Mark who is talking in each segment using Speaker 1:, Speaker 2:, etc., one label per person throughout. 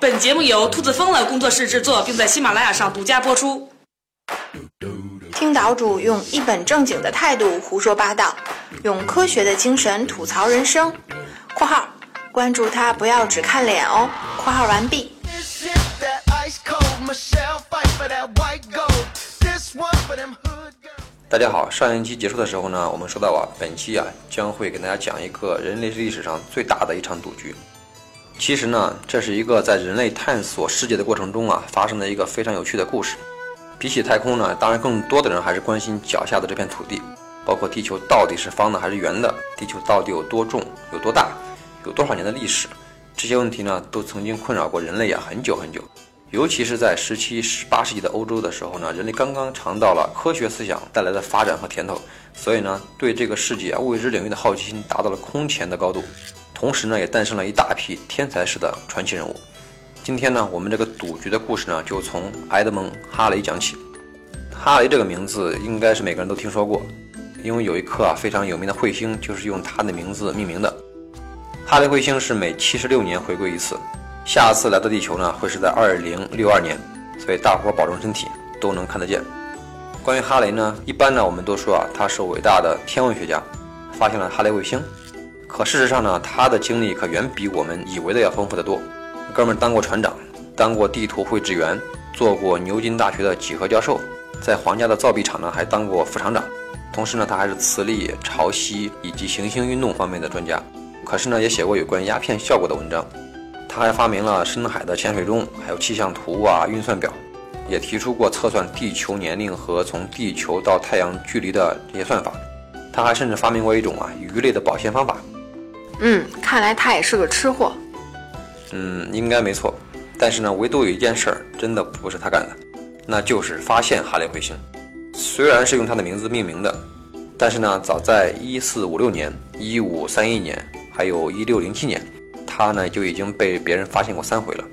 Speaker 1: 本节目由兔子疯了工作室制作，并在喜马拉雅上独家播出。
Speaker 2: 听岛主用一本正经的态度胡说八道，用科学的精神吐槽人生。（括号关注他，不要只看脸哦。）（括号完毕。）
Speaker 3: 大家好，上一期结束的时候呢，我们说到啊，本期啊将会给大家讲一个人类历史上最大的一场赌局。其实呢，这是一个在人类探索世界的过程中啊发生的一个非常有趣的故事。比起太空呢，当然更多的人还是关心脚下的这片土地，包括地球到底是方的还是圆的，地球到底有多重、有多大、有多少年的历史，这些问题呢，都曾经困扰过人类啊很久很久。尤其是在十七、十八世纪的欧洲的时候呢，人类刚刚尝到了科学思想带来的发展和甜头，所以呢，对这个世界啊未知领域的好奇心达到了空前的高度。同时呢，也诞生了一大批天才式的传奇人物。今天呢，我们这个赌局的故事呢，就从埃德蒙·哈雷讲起。哈雷这个名字应该是每个人都听说过，因为有一颗啊非常有名的彗星就是用他的名字命名的。哈雷彗星是每七十六年回归一次，下次来到地球呢会是在二零六二年，所以大伙保重身体，都能看得见。关于哈雷呢，一般呢我们都说啊他是伟大的天文学家，发现了哈雷彗星。可事实上呢，他的经历可远比我们以为的要丰富得多。哥们儿当过船长，当过地图绘制员，做过牛津大学的几何教授，在皇家的造币厂呢还当过副厂长。同时呢，他还是磁力、潮汐以及行星运动方面的专家。可是呢，也写过有关鸦片效果的文章。他还发明了深海的潜水钟，还有气象图啊、运算表，也提出过测算地球年龄和从地球到太阳距离的这些算法。他还甚至发明过一种啊鱼类的保鲜方法。
Speaker 2: 嗯，看来他也是个吃货。
Speaker 3: 嗯，应该没错。但是呢，唯独有一件事儿真的不是他干的，那就是发现哈雷彗星。虽然是用他的名字命名的，但是呢，早在1456年、1531年，还有一607年，他呢就已经被别人发现过三回了。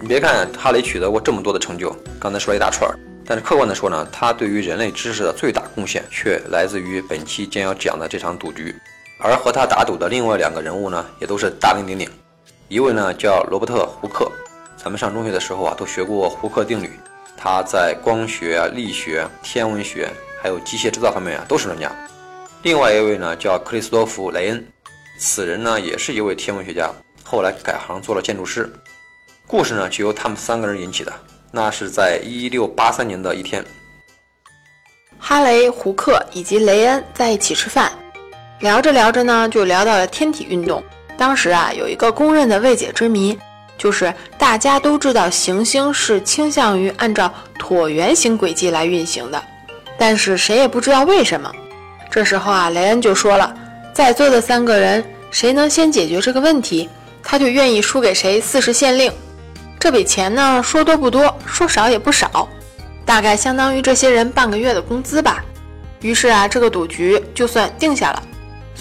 Speaker 3: 你别看哈雷取得过这么多的成就，刚才说了一大串儿，但是客观的说呢，他对于人类知识的最大贡献却来自于本期将要讲的这场赌局。而和他打赌的另外两个人物呢，也都是大名鼎鼎。一位呢叫罗伯特·胡克，咱们上中学的时候啊都学过胡克定律，他在光学、力学、天文学还有机械制造方面啊都是专家。另外一位呢叫克里斯多夫·雷恩，此人呢也是一位天文学家，后来改行做了建筑师。故事呢就由他们三个人引起的。那是在一六八三年的一天，
Speaker 2: 哈雷、胡克以及雷恩在一起吃饭。聊着聊着呢，就聊到了天体运动。当时啊，有一个公认的未解之谜，就是大家都知道行星是倾向于按照椭圆形轨迹来运行的，但是谁也不知道为什么。这时候啊，雷恩就说了，在座的三个人，谁能先解决这个问题，他就愿意输给谁四十县令。这笔钱呢，说多不多，说少也不少，大概相当于这些人半个月的工资吧。于是啊，这个赌局就算定下了。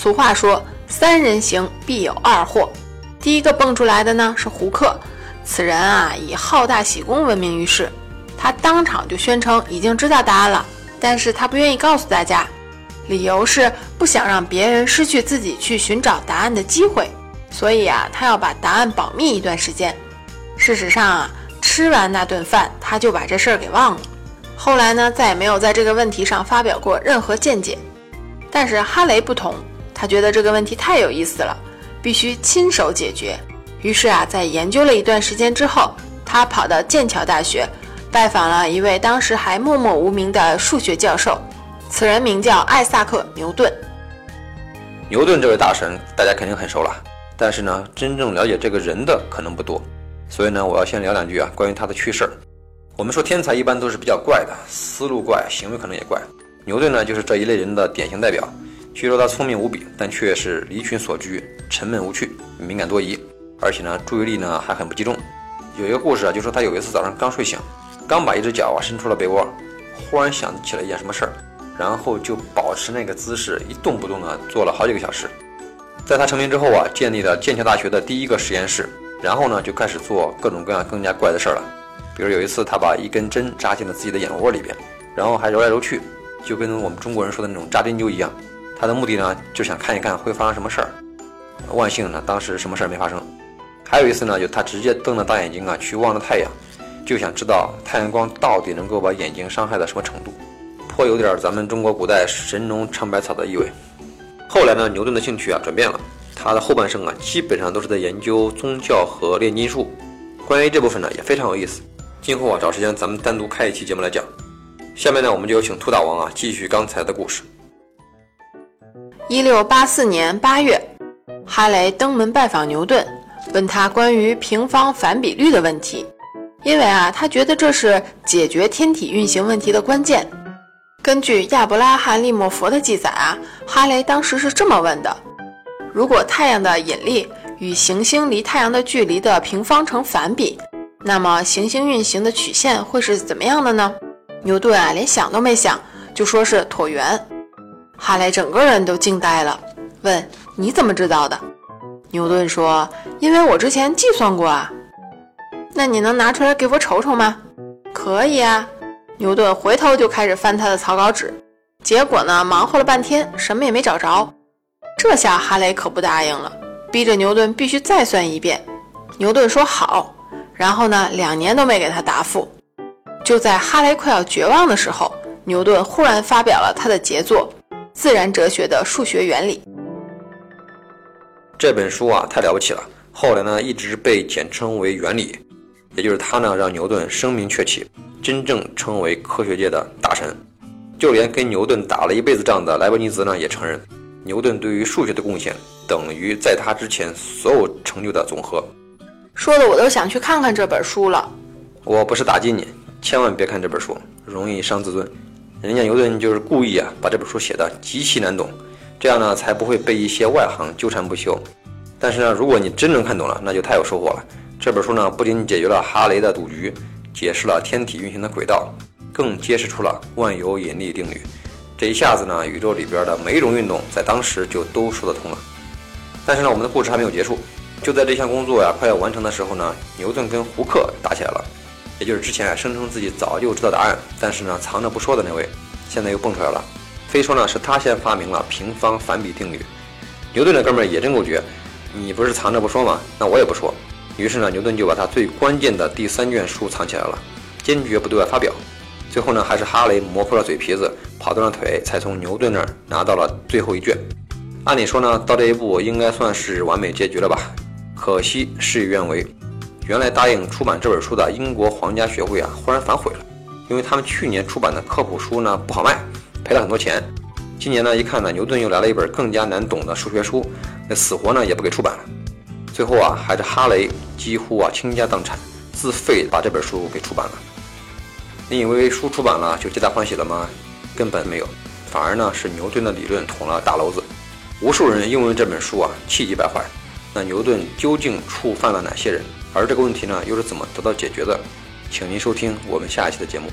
Speaker 2: 俗话说：“三人行，必有二货。”第一个蹦出来的呢是胡克，此人啊以好大喜功闻名于世。他当场就宣称已经知道答案了，但是他不愿意告诉大家，理由是不想让别人失去自己去寻找答案的机会，所以啊，他要把答案保密一段时间。事实上啊，吃完那顿饭，他就把这事儿给忘了。后来呢，再也没有在这个问题上发表过任何见解。但是哈雷不同。他觉得这个问题太有意思了，必须亲手解决。于是啊，在研究了一段时间之后，他跑到剑桥大学，拜访了一位当时还默默无名的数学教授，此人名叫艾萨克·牛顿。
Speaker 3: 牛顿这位大神，大家肯定很熟了，但是呢，真正了解这个人的可能不多。所以呢，我要先聊两句啊，关于他的趣事儿。我们说天才一般都是比较怪的，思路怪，行为可能也怪。牛顿呢，就是这一类人的典型代表。据说他聪明无比，但却是离群索居、沉闷无趣、敏感多疑，而且呢，注意力呢还很不集中。有一个故事啊，就说他有一次早上刚睡醒，刚把一只脚啊伸出了被窝，忽然想起了一件什么事儿，然后就保持那个姿势一动不动的坐了好几个小时。在他成名之后啊，建立了剑桥大学的第一个实验室，然后呢就开始做各种各样更加怪的事儿了。比如有一次，他把一根针扎进了自己的眼窝里边，然后还揉来揉去，就跟我们中国人说的那种扎针灸一样。他的目的呢，就想看一看会发生什么事儿。万幸呢，当时什么事儿没发生。还有一次呢，就他直接瞪着大眼睛啊去望着太阳，就想知道太阳光到底能够把眼睛伤害到什么程度，颇有点咱们中国古代神农尝百草的意味。后来呢，牛顿的兴趣啊转变了，他的后半生啊基本上都是在研究宗教和炼金术。关于这部分呢也非常有意思，今后啊找时间咱们单独开一期节目来讲。下面呢我们就有请兔大王啊继续刚才的故事。
Speaker 2: 一六八四年八月，哈雷登门拜访牛顿，问他关于平方反比率的问题，因为啊他觉得这是解决天体运行问题的关键。根据亚伯拉罕·利莫佛的记载啊，哈雷当时是这么问的：如果太阳的引力与行星离太阳的距离的平方成反比，那么行星运行的曲线会是怎么样的呢？牛顿啊，连想都没想，就说是椭圆。哈雷整个人都惊呆了，问：“你怎么知道的？”牛顿说：“因为我之前计算过啊。”那你能拿出来给我瞅瞅吗？可以啊。牛顿回头就开始翻他的草稿纸，结果呢，忙活了半天，什么也没找着。这下哈雷可不答应了，逼着牛顿必须再算一遍。牛顿说好，然后呢，两年都没给他答复。就在哈雷快要绝望的时候，牛顿忽然发表了他的杰作《自然哲学的数学原理》。
Speaker 3: 这本书啊，太了不起了，后来呢，一直被简称为《原理》，也就是他呢，让牛顿声名鹊起。真正成为科学界的大神，就连跟牛顿打了一辈子仗的莱布尼茨呢，也承认牛顿对于数学的贡献等于在他之前所有成就的总和。
Speaker 2: 说的我都想去看看这本书了。
Speaker 3: 我不是打击你，千万别看这本书，容易伤自尊。人家牛顿就是故意啊，把这本书写的极其难懂，这样呢才不会被一些外行纠缠不休。但是呢，如果你真正看懂了，那就太有收获了。这本书呢，不仅解决了哈雷的赌局。解释了天体运行的轨道，更揭示出了万有引力定律。这一下子呢，宇宙里边的每一种运动在当时就都说得通了。但是呢，我们的故事还没有结束。就在这项工作呀快要完成的时候呢，牛顿跟胡克打起来了，也就是之前声称自己早就知道答案，但是呢藏着不说的那位，现在又蹦出来了，非说呢是他先发明了平方反比定律。牛顿这哥们儿也真够绝，你不是藏着不说吗？那我也不说。于是呢，牛顿就把他最关键的第三卷书藏起来了，坚决不对外发表。最后呢，还是哈雷磨破了嘴皮子，跑断了腿，才从牛顿那儿拿到了最后一卷。按理说呢，到这一步应该算是完美结局了吧？可惜事与愿违，原来答应出版这本书的英国皇家学会啊，忽然反悔了，因为他们去年出版的科普书呢不好卖，赔了很多钱。今年呢，一看呢，牛顿又来了一本更加难懂的数学书，那死活呢也不给出版了。最后啊，还是哈雷几乎啊倾家荡产，自费把这本书给出版了。你以为书出版了就皆大欢喜了吗？根本没有，反而呢是牛顿的理论捅了大娄子，无数人因为这本书啊气急败坏。那牛顿究竟触犯了哪些人？而这个问题呢又是怎么得到解决的？请您收听我们下一期的节目。